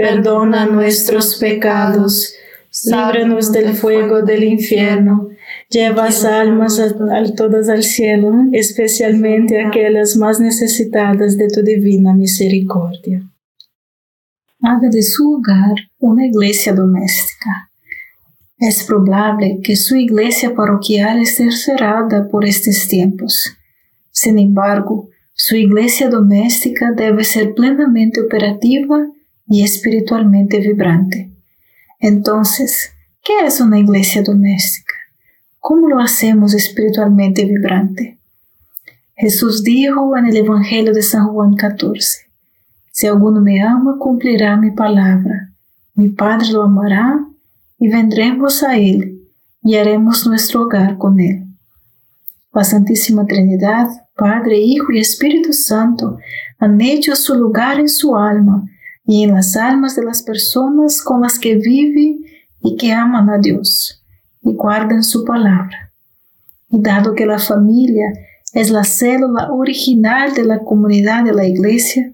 perdona nuestros pecados, líbranos del fuego del infierno, lleva almas a, todas al cielo, especialmente aquellas más necesitadas de tu divina misericordia. Haga de su hogar una iglesia doméstica. Es probable que su iglesia parroquial esté cerrada por estos tiempos. Sin embargo, su iglesia doméstica debe ser plenamente operativa y espiritualmente vibrante. Entonces, ¿qué es una iglesia doméstica? ¿Cómo lo hacemos espiritualmente vibrante? Jesús dijo en el Evangelio de San Juan 14, Si alguno me ama, cumplirá mi palabra. Mi Padre lo amará y vendremos a Él y haremos nuestro hogar con Él. La Santísima Trinidad, Padre, Hijo y Espíritu Santo han hecho su lugar en su alma y en las almas de las personas con las que vive y que aman a Dios y guardan su palabra. Y dado que la familia es la célula original de la comunidad de la iglesia,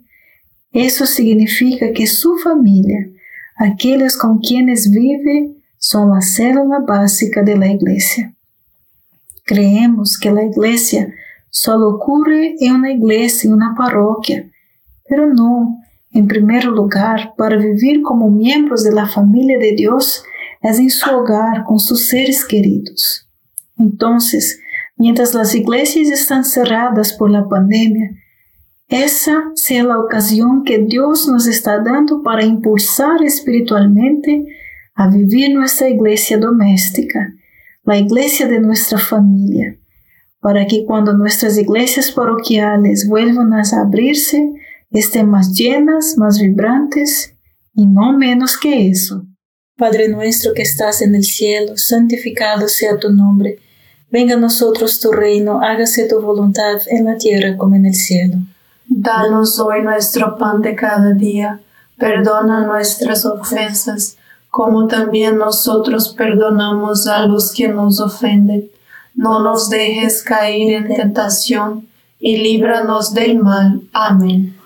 eso significa que su familia, aquellos con quienes vive, son la célula básica de la iglesia. Creemos que la iglesia solo ocurre en una iglesia, en una parroquia, pero no, en primer lugar, para vivir como miembros de la familia de Dios es en su hogar con sus seres queridos. Entonces, mientras las iglesias están cerradas por la pandemia, esa sea la ocasión que Dios nos está dando para impulsar espiritualmente a vivir nuestra iglesia doméstica, la iglesia de nuestra familia, para que cuando nuestras iglesias parroquiales vuelvan a abrirse, estén más llenas, más vibrantes y no menos que eso. Padre nuestro que estás en el cielo, santificado sea tu nombre. Venga a nosotros tu reino, hágase tu voluntad en la tierra como en el cielo. Danos hoy nuestro pan de cada día, perdona nuestras ofensas, como también nosotros perdonamos a los que nos ofenden. No nos dejes caer en tentación, y líbranos del mal. Amén.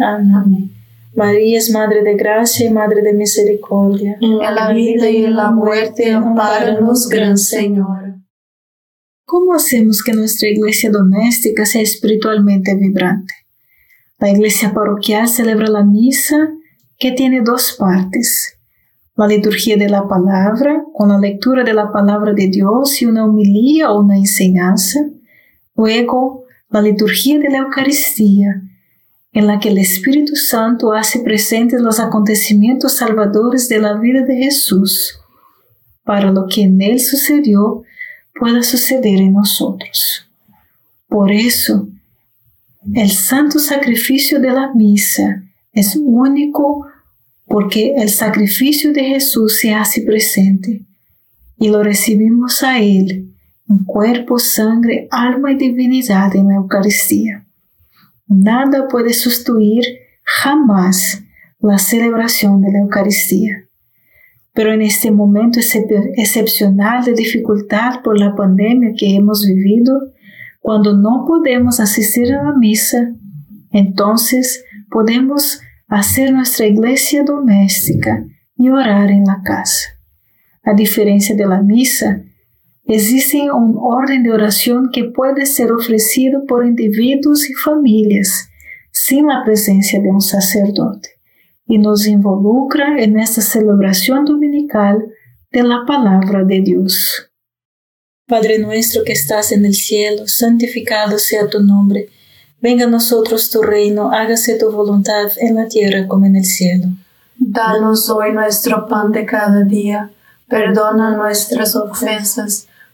Amén. María es Madre de Gracia y Madre de Misericordia. En la vida y en la muerte, amparanos, Gran Señor. ¿Cómo hacemos que nuestra iglesia doméstica sea espiritualmente vibrante? La iglesia parroquial celebra la misa que tiene dos partes. La liturgia de la palabra, con la lectura de la palabra de Dios y una homilía o una enseñanza. Luego, la liturgia de la Eucaristía, en la que el Espíritu Santo hace presentes los acontecimientos salvadores de la vida de Jesús, para lo que en Él sucedió pueda suceder en nosotros. Por eso, el santo sacrificio de la misa es único, porque el sacrificio de Jesús se hace presente y lo recibimos a Él en cuerpo, sangre, alma y divinidad en la Eucaristía. Nada puede sustituir jamás la celebración de la Eucaristía. Pero en este momento excepcional de dificultad por la pandemia que hemos vivido, cuando no podemos asistir a la misa, entonces podemos hacer nuestra iglesia doméstica y orar en la casa. A diferencia de la misa, existe un orden de oración que puede ser ofrecido por individuos y familias sin la presencia de un sacerdote y nos involucra en esta celebración dominical de la palabra de Dios. Padre nuestro que estás en el cielo, santificado sea tu nombre. Venga a nosotros tu reino, hágase tu voluntad en la tierra como en el cielo. Danos hoy nuestro pan de cada día, perdona nuestras ofensas,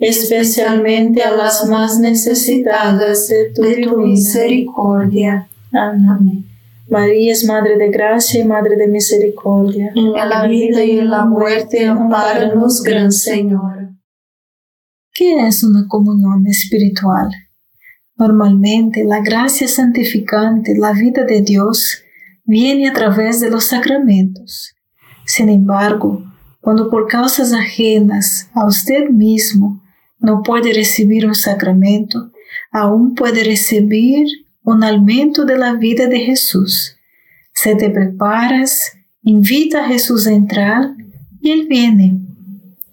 especialmente a las más necesitadas de tu, misericordia. Amén. María es Madre de Gracia y Madre de Misericordia. En la vida y en la muerte, amparanos, Gran Señor. ¿Qué es una comunión espiritual? Normalmente, la gracia santificante, la vida de Dios, viene a través de los sacramentos. Sin embargo, cuando por causas ajenas a usted mismo no puede recibir un sacramento, aún puede recibir un alimento de la vida de Jesús. Se te preparas, invita a Jesús a entrar y Él viene.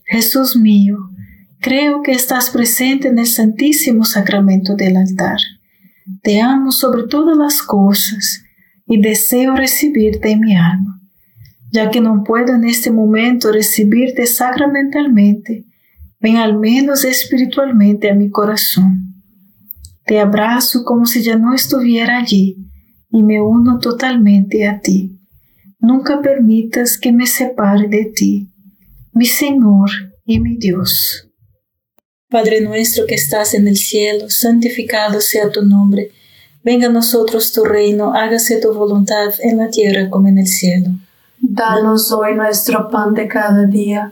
Jesús mío, creo que estás presente en el Santísimo Sacramento del altar. Te amo sobre todas las cosas y deseo recibirte en mi alma. Ya que no puedo en este momento recibirte sacramentalmente, ven al menos espiritualmente a mi corazón. Te abrazo como si ya no estuviera allí y me uno totalmente a ti. Nunca permitas que me separe de ti, mi Señor y mi Dios. Padre nuestro que estás en el cielo, santificado sea tu nombre. Venga a nosotros tu reino, hágase tu voluntad en la tierra como en el cielo. Danos hoy nuestro pan de cada día,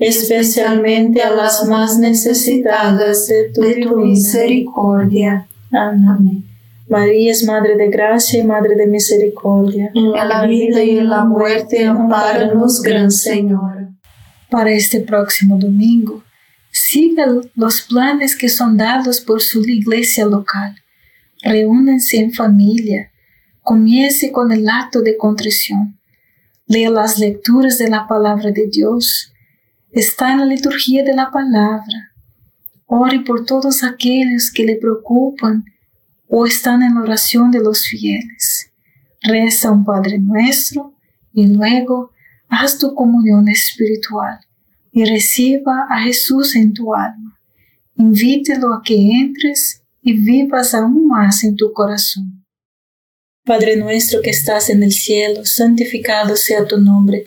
especialmente a las más necesitadas de tu, misericordia. Amén. María es Madre de Gracia y Madre de Misericordia. En la vida y en la muerte, amparanos, Gran Señora. Para este próximo domingo, siga los planes que son dados por su iglesia local. Reúnanse en familia. Comience con el acto de contrición. Lea las lecturas de la palabra de Dios. Está en la liturgia de la palabra. Ore por todos aquellos que le preocupan o están en la oración de los fieles. Reza un Padre nuestro y luego haz tu comunión espiritual y reciba a Jesús en tu alma. Invítelo a que entres y vivas aún más en tu corazón. Padre nuestro que estás en el cielo, santificado sea tu nombre.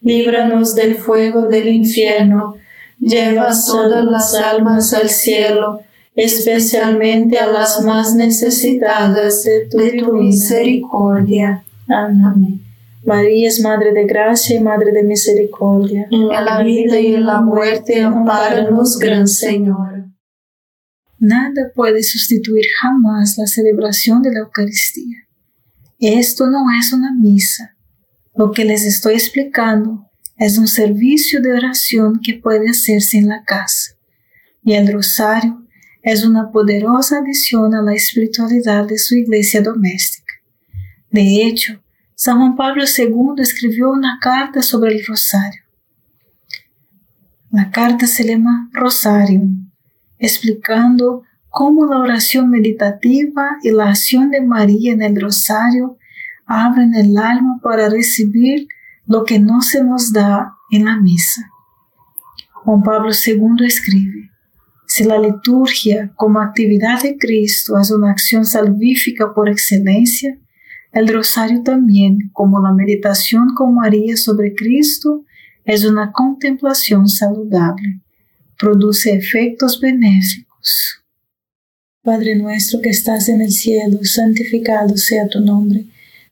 líbranos del fuego del infierno, lleva todas las almas al cielo especialmente a las más necesitadas de tu, misericordia. Amén. María es Madre de Gracia y Madre de Misericordia. En la vida y en la muerte, amparanos, Gran Señor. Nada puede sustituir jamás la celebración de la Eucaristía. Esto no es una misa. Lo que les estoy explicando es un servicio de oración que puede hacerse en la casa. Y el rosario es una poderosa adición a la espiritualidad de su iglesia doméstica. De hecho, San Juan Pablo II escribió una carta sobre el rosario. La carta se llama Rosarium, explicando cómo la oración meditativa y la acción de María en el rosario abren el alma para recibir lo que no se nos da en la misa. Juan Pablo II escribe, si la liturgia como actividad de Cristo es una acción salvífica por excelencia, el rosario también, como la meditación con María sobre Cristo, es una contemplación saludable. Produce efectos benéficos. Padre nuestro que estás en el cielo, santificado sea tu nombre.